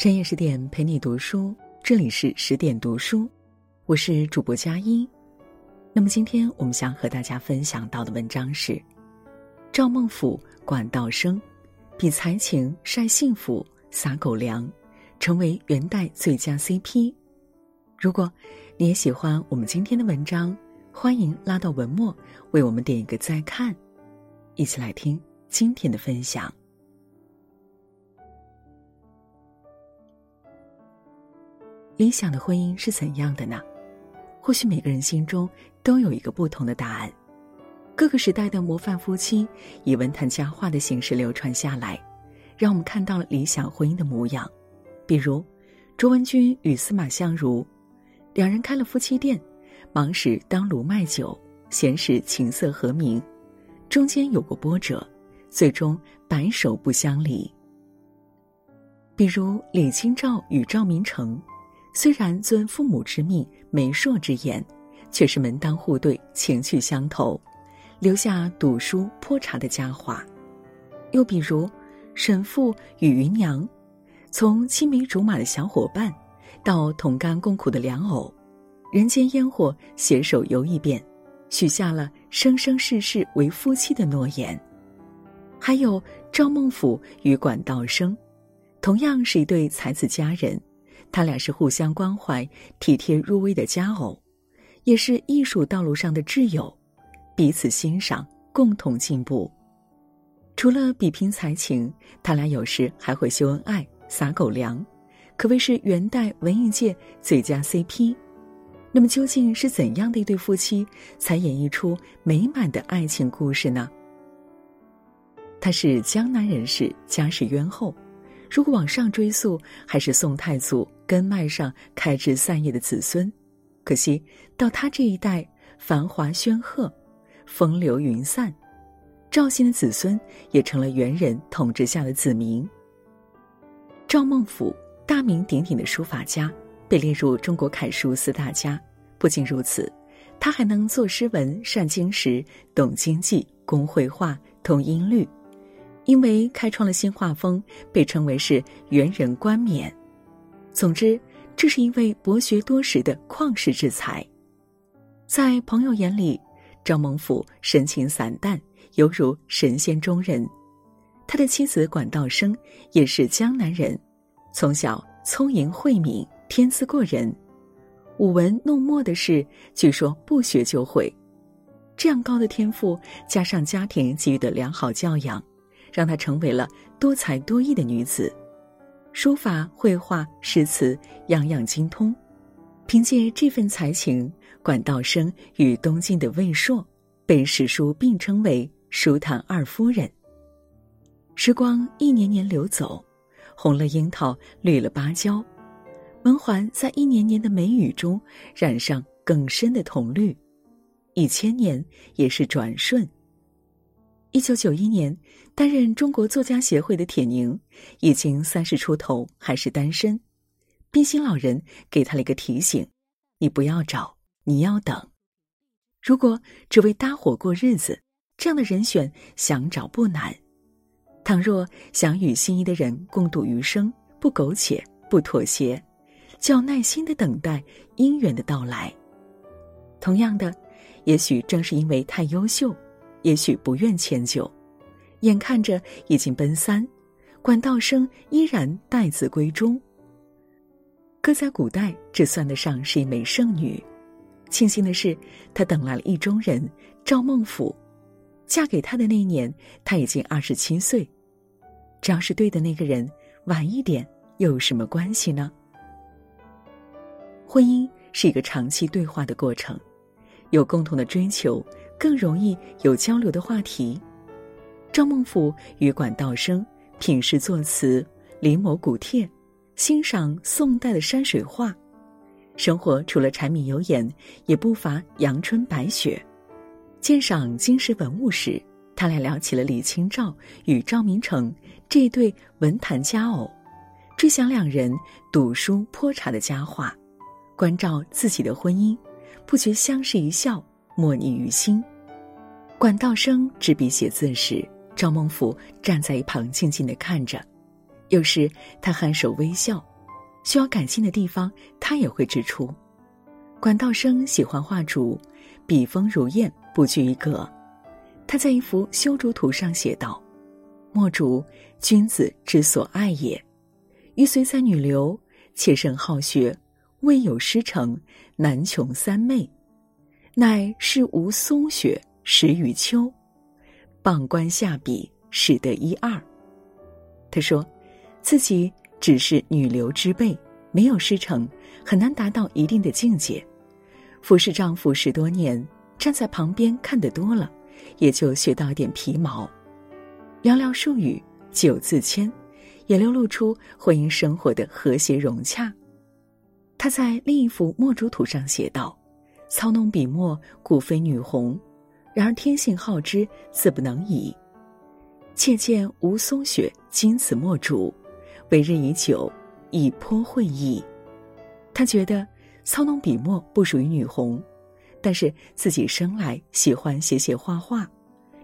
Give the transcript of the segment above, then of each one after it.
深夜十点陪你读书，这里是十点读书，我是主播佳音。那么今天我们想和大家分享到的文章是：赵孟俯、管道生，比才情晒幸福撒狗粮，成为元代最佳 CP。如果你也喜欢我们今天的文章，欢迎拉到文末为我们点一个再看，一起来听今天的分享。理想的婚姻是怎样的呢？或许每个人心中都有一个不同的答案。各个时代的模范夫妻以文坛佳话的形式流传下来，让我们看到了理想婚姻的模样。比如，卓文君与司马相如，两人开了夫妻店，忙时当炉卖酒，闲时琴瑟和鸣，中间有过波折，最终白首不相离。比如李清照与赵明诚。虽然遵父母之命、媒妁之言，却是门当户对、情趣相投，留下赌书泼茶的佳话。又比如，沈复与芸娘，从青梅竹马的小伙伴，到同甘共苦的良偶，人间烟火，携手游一遍，许下了生生世世为夫妻的诺言。还有赵孟俯与管道生，同样是一对才子佳人。他俩是互相关怀、体贴入微的佳偶，也是艺术道路上的挚友，彼此欣赏，共同进步。除了比拼才情，他俩有时还会秀恩爱、撒狗粮，可谓是元代文艺界最佳 CP。那么，究竟是怎样的一对夫妻，才演绎出美满的爱情故事呢？他是江南人士，家世渊厚。如果往上追溯，还是宋太祖根脉上开枝散叶的子孙。可惜到他这一代，繁华煊赫，风流云散，赵姓的子孙也成了元人统治下的子民。赵孟俯，大名鼎鼎的书法家，被列入中国楷书四大家。不仅如此，他还能作诗文，善经史，懂经济，工绘画，通音律。因为开创了新画风，被称为是元人冠冕。总之，这是一位博学多识的旷世之才。在朋友眼里，赵孟俯深情散淡，犹如神仙中人。他的妻子管道生也是江南人，从小聪颖慧敏，天资过人，舞文弄墨的事，据说不学就会。这样高的天赋，加上家庭给予的良好教养。让她成为了多才多艺的女子，书法、绘画、诗词样样精通。凭借这份才情，管道生与东晋的魏硕被史书并称为“书坛二夫人”。时光一年年流走，红了樱桃，绿了芭蕉，文环在一年年的梅雨中染上更深的铜绿，一千年也是转瞬。一九九一年，担任中国作家协会的铁凝，已经三十出头，还是单身。冰心老人给他了一个提醒：你不要找，你要等。如果只为搭伙过日子，这样的人选想找不难；倘若想与心仪的人共度余生，不苟且，不妥协，就要耐心的等待姻缘的到来。同样的，也许正是因为太优秀。也许不愿迁就，眼看着已经奔三，管道生依然待字闺中。搁在古代，这算得上是一枚剩女。庆幸的是，她等来了意中人赵孟俯。嫁给他的那一年，他已经二十七岁。只要是对的那个人，晚一点又有什么关系呢？婚姻是一个长期对话的过程，有共同的追求。更容易有交流的话题。赵孟俯与管道生品诗作词，临摹古帖，欣赏宋代的山水画。生活除了柴米油盐，也不乏阳春白雪。鉴赏金石文物时，他俩聊起了李清照与赵明诚这对文坛佳偶，追想两人赌书泼茶的佳话，关照自己的婚姻，不觉相视一笑。默念于心。管道生执笔写字时，赵孟俯站在一旁静静的看着。有时他颔首微笑，需要改进的地方，他也会指出。管道生喜欢画竹，笔锋如燕，不拘一格。他在一幅修竹图上写道：“墨竹，君子之所爱也。于虽在女流，妾甚好学，未有师承，难穷三昧。乃是无松雪，始于秋。傍观下笔，始得一二。”他说，自己只是女流之辈，没有师承，很难达到一定的境界。服侍丈夫十多年，站在旁边看得多了，也就学到点皮毛。寥寥数语，九字签，也流露出婚姻生活的和谐融洽。他在另一幅墨竹图上写道：“操弄笔墨，故非女红；然而天性好之，自不能已。妾见吴松雪今此墨竹，为日已久，已颇会意。”他觉得。操弄笔墨不属于女红，但是自己生来喜欢写写画画，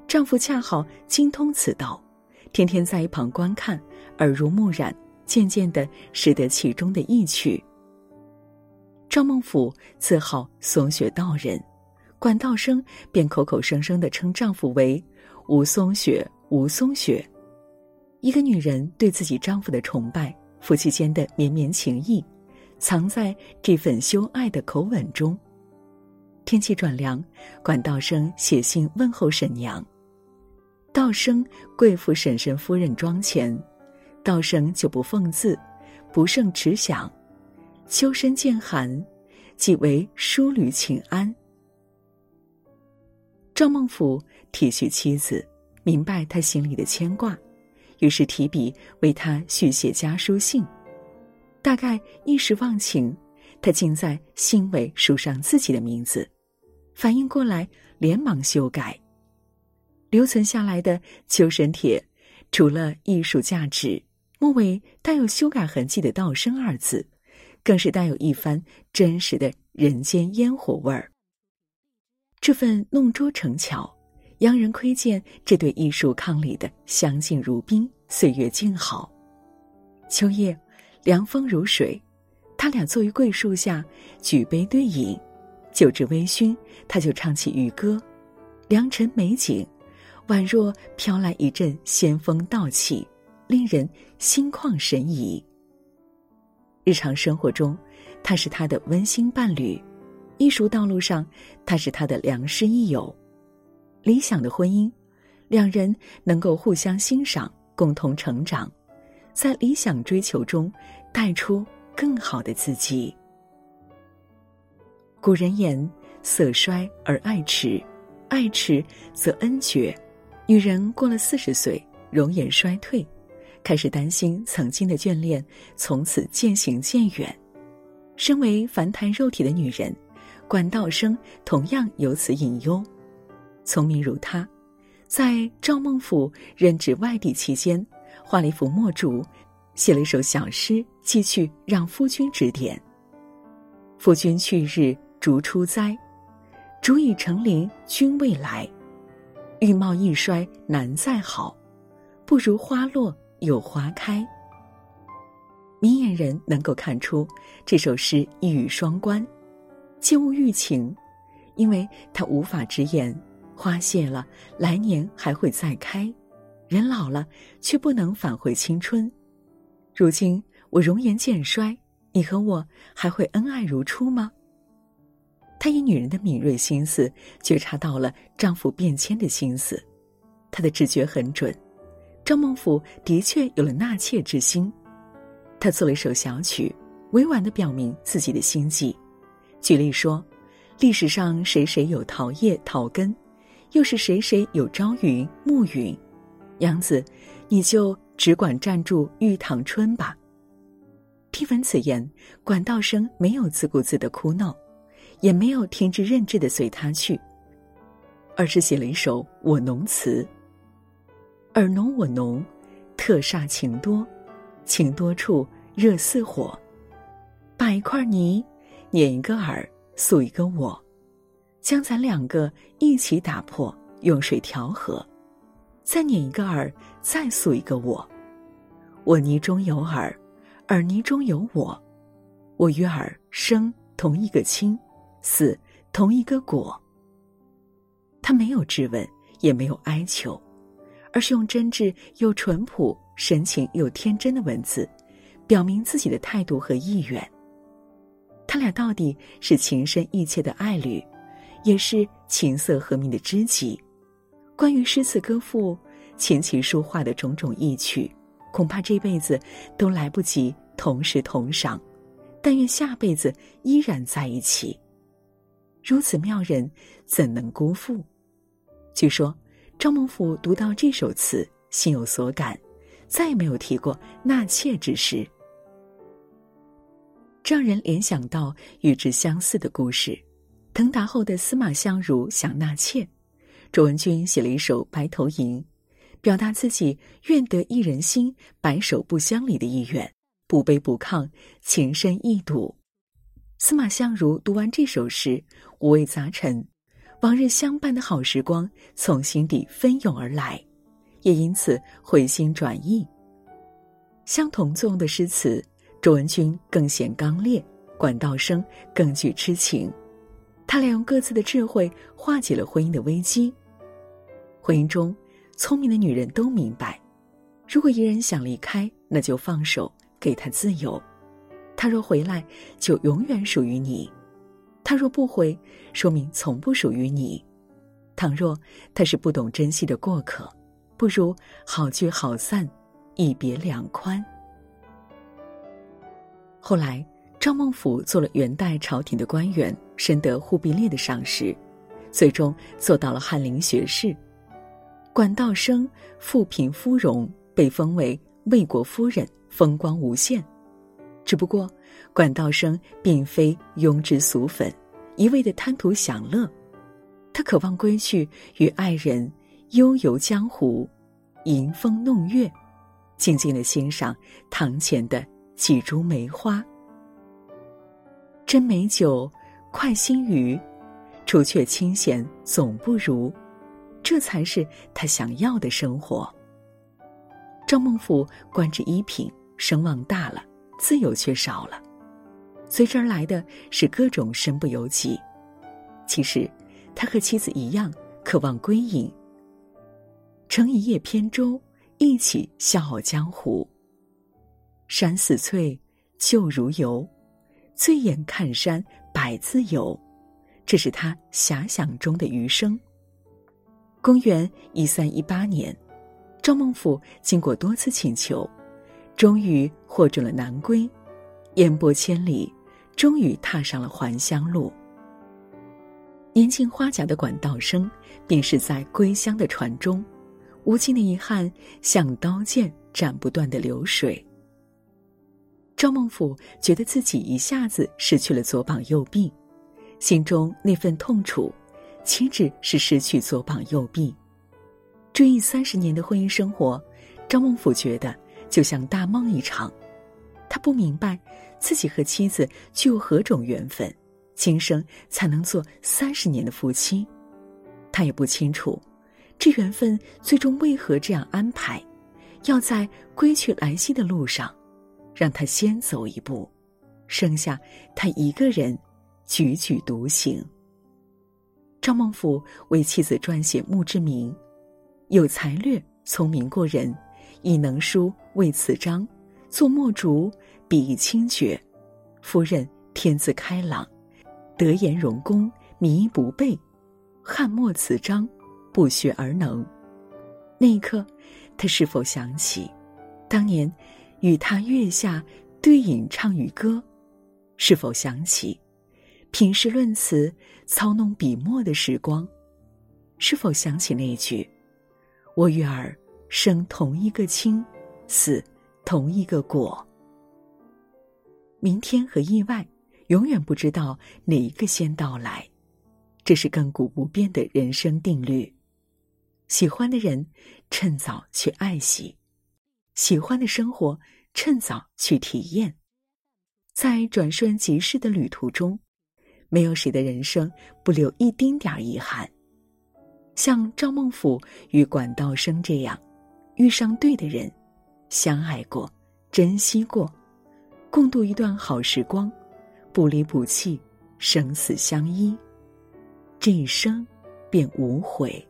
丈夫恰好精通此道，天天在一旁观看，耳濡目染，渐渐的识得其中的意趣。赵孟俯自号松雪道人，管道生便口口声声的称丈夫为吴松雪，吴松雪。一个女人对自己丈夫的崇拜，夫妻间的绵绵情谊。藏在这份修爱的口吻中。天气转凉，管道生写信问候沈娘。道生贵妇婶婶夫人庄前，道生就不奉字，不胜迟想。秋深渐寒，即为淑女请安。赵孟俯体恤妻子，明白他心里的牵挂，于是提笔为他续写家书信。大概一时忘情，他竟在信尾署上自己的名字。反应过来，连忙修改。留存下来的《求神帖》，除了艺术价值，末尾带有修改痕迹的“道生”二字，更是带有一番真实的人间烟火味儿。这份弄拙成巧，洋人窥见这对艺术伉俪的相敬如宾，岁月静好。秋夜。凉风如水，他俩坐于桂树下，举杯对饮，酒至微醺，他就唱起渔歌。良辰美景，宛若飘来一阵仙风道气，令人心旷神怡。日常生活中，他是他的温馨伴侣；艺术道路上，他是他的良师益友。理想的婚姻，两人能够互相欣赏，共同成长。在理想追求中，带出更好的自己。古人言：“色衰而爱弛，爱弛则恩绝。”女人过了四十岁，容颜衰退，开始担心曾经的眷恋从此渐行渐远。身为凡胎肉体的女人，管道生同样有此隐忧。聪明如他，在赵孟俯任职外地期间。画了一幅墨竹，写了一首小诗，寄去让夫君指点。夫君去日竹初栽，竹已成林君未来。玉貌易衰难再好，不如花落有花开。明眼人能够看出这首诗一语双关，切勿欲情，因为他无法直言花谢了，来年还会再开。人老了，却不能返回青春。如今我容颜渐衰，你和我还会恩爱如初吗？她以女人的敏锐心思觉察到了丈夫变迁的心思，她的直觉很准。张孟甫的确有了纳妾之心，他做了一首小曲，委婉的表明自己的心迹。举例说，历史上谁谁有桃叶桃根，又是谁谁有朝云暮云。杨子，你就只管站住玉堂春吧。听闻此言，管道生没有自顾自的哭闹，也没有听之任之的随他去，而是写了一首《我侬词》：尔侬我侬，特煞情多，情多处热似火。把一块泥捻一个耳，塑一个我，将咱两个一起打破，用水调和。再捻一个耳，再塑一个我。我泥中有耳，耳泥中有我，我与尔生同一个亲，死同一个果。他没有质问，也没有哀求，而是用真挚又淳朴、神情又天真的文字，表明自己的态度和意愿。他俩到底是情深意切的爱侣，也是琴瑟和鸣的知己。关于诗词歌赋、琴棋书画的种种意趣，恐怕这辈子都来不及同时同赏。但愿下辈子依然在一起。如此妙人，怎能辜负？据说赵孟俯读到这首词，心有所感，再也没有提过纳妾之事。让人联想到与之相似的故事：腾达后的司马相如想纳妾，卓文君写了一首《白头吟》，表达自己愿得一人心，白首不相离的意愿。不卑不亢，情深意笃。司马相如读完这首诗，五味杂陈，往日相伴的好时光从心底奔涌而来，也因此回心转意。相同作用的诗词，卓文君更显刚烈，管道生更具痴情。他俩用各自的智慧化解了婚姻的危机。婚姻中，聪明的女人都明白，如果一人想离开，那就放手。给他自由，他若回来，就永远属于你；他若不回，说明从不属于你。倘若他是不懂珍惜的过客，不如好聚好散，一别两宽。后来，赵孟俯做了元代朝廷的官员，深得忽必烈的赏识，最终做到了翰林学士。管道生富贫夫荣，被封为魏国夫人。风光无限，只不过管道生并非庸脂俗粉，一味的贪图享乐，他渴望归去与爱人悠游江湖，吟风弄月，静静的欣赏堂前的几株梅花。斟美酒，快心语，除却清闲总不如，这才是他想要的生活。赵孟俯官至一品。声望大了，自由却少了，随之而来的是各种身不由己。其实，他和妻子一样，渴望归隐。乘一叶扁舟，一起笑傲江湖。山似翠，旧如游，醉眼看山，百自由。这是他遐想中的余生。公元一三一八年，赵孟俯经过多次请求。终于获准了南归，烟波千里，终于踏上了还乡路。年近花甲的管道生，便是在归乡的船中，无尽的遗憾像刀剑斩不断的流水。赵孟俯觉得自己一下子失去了左膀右臂，心中那份痛楚，岂止是失去左膀右臂？追忆三十年的婚姻生活，赵孟俯觉得。就像大梦一场，他不明白自己和妻子具有何种缘分，今生才能做三十年的夫妻。他也不清楚，这缘分最终为何这样安排，要在归去来兮的路上，让他先走一步，剩下他一个人踽踽独行。赵孟俯为妻子撰写墓志铭，有才略，聪明过人。以能书为此章，作墨竹，笔意清绝。夫人天资开朗，德言容功，迷不备。汉墨此章，不学而能。那一刻，他是否想起当年与他月下对饮唱与歌？是否想起品诗论词、操弄笔墨的时光？是否想起那句“我与尔”？生同一个亲，死同一个果。明天和意外，永远不知道哪一个先到来，这是亘古不变的人生定律。喜欢的人，趁早去爱惜；喜欢的生活，趁早去体验。在转瞬即逝的旅途中，没有谁的人生不留一丁点儿遗憾。像赵孟俯与管道生这样。遇上对的人，相爱过，珍惜过，共度一段好时光，不离不弃，生死相依，这一生便无悔。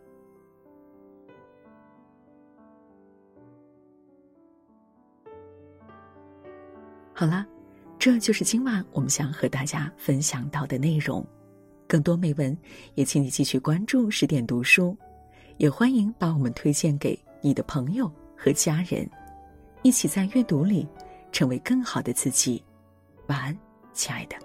好了，这就是今晚我们想和大家分享到的内容。更多美文，也请你继续关注十点读书，也欢迎把我们推荐给你的朋友和家人，一起在阅读里成为更好的自己。晚安，亲爱的。